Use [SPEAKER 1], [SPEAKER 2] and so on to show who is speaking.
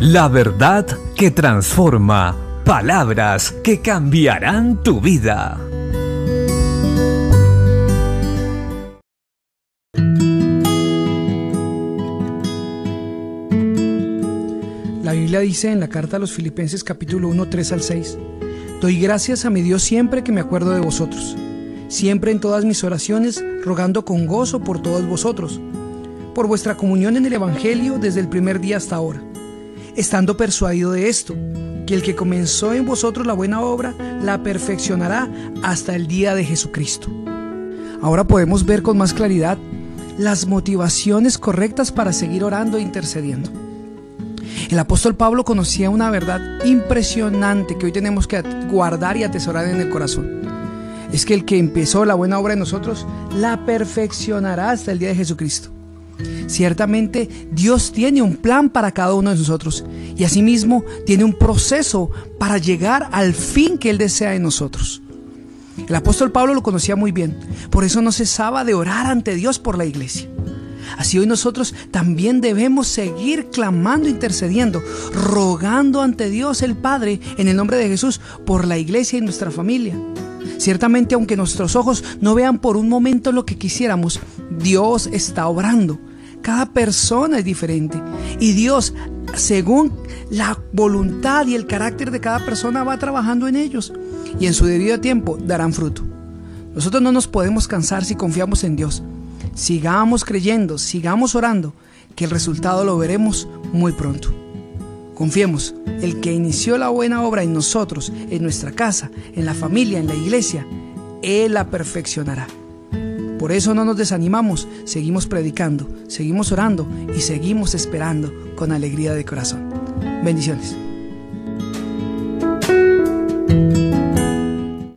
[SPEAKER 1] La verdad que transforma. Palabras que cambiarán tu vida.
[SPEAKER 2] La Biblia dice en la carta a los Filipenses capítulo 1, 3 al 6, Doy gracias a mi Dios siempre que me acuerdo de vosotros, siempre en todas mis oraciones, rogando con gozo por todos vosotros, por vuestra comunión en el Evangelio desde el primer día hasta ahora estando persuadido de esto, que el que comenzó en vosotros la buena obra, la perfeccionará hasta el día de Jesucristo. Ahora podemos ver con más claridad las motivaciones correctas para seguir orando e intercediendo. El apóstol Pablo conocía una verdad impresionante que hoy tenemos que guardar y atesorar en el corazón. Es que el que empezó la buena obra en nosotros, la perfeccionará hasta el día de Jesucristo. Ciertamente Dios tiene un plan para cada uno de nosotros y asimismo tiene un proceso para llegar al fin que Él desea en nosotros. El apóstol Pablo lo conocía muy bien, por eso no cesaba de orar ante Dios por la iglesia. Así hoy nosotros también debemos seguir clamando, intercediendo, rogando ante Dios el Padre en el nombre de Jesús por la iglesia y nuestra familia. Ciertamente aunque nuestros ojos no vean por un momento lo que quisiéramos, Dios está obrando cada persona es diferente. Y Dios, según la voluntad y el carácter de cada persona, va trabajando en ellos. Y en su debido tiempo darán fruto. Nosotros no nos podemos cansar si confiamos en Dios. Sigamos creyendo, sigamos orando, que el resultado lo veremos muy pronto. Confiemos, el que inició la buena obra en nosotros, en nuestra casa, en la familia, en la iglesia, Él la perfeccionará. Por eso no nos desanimamos, seguimos predicando, seguimos orando y seguimos esperando con alegría de corazón. Bendiciones.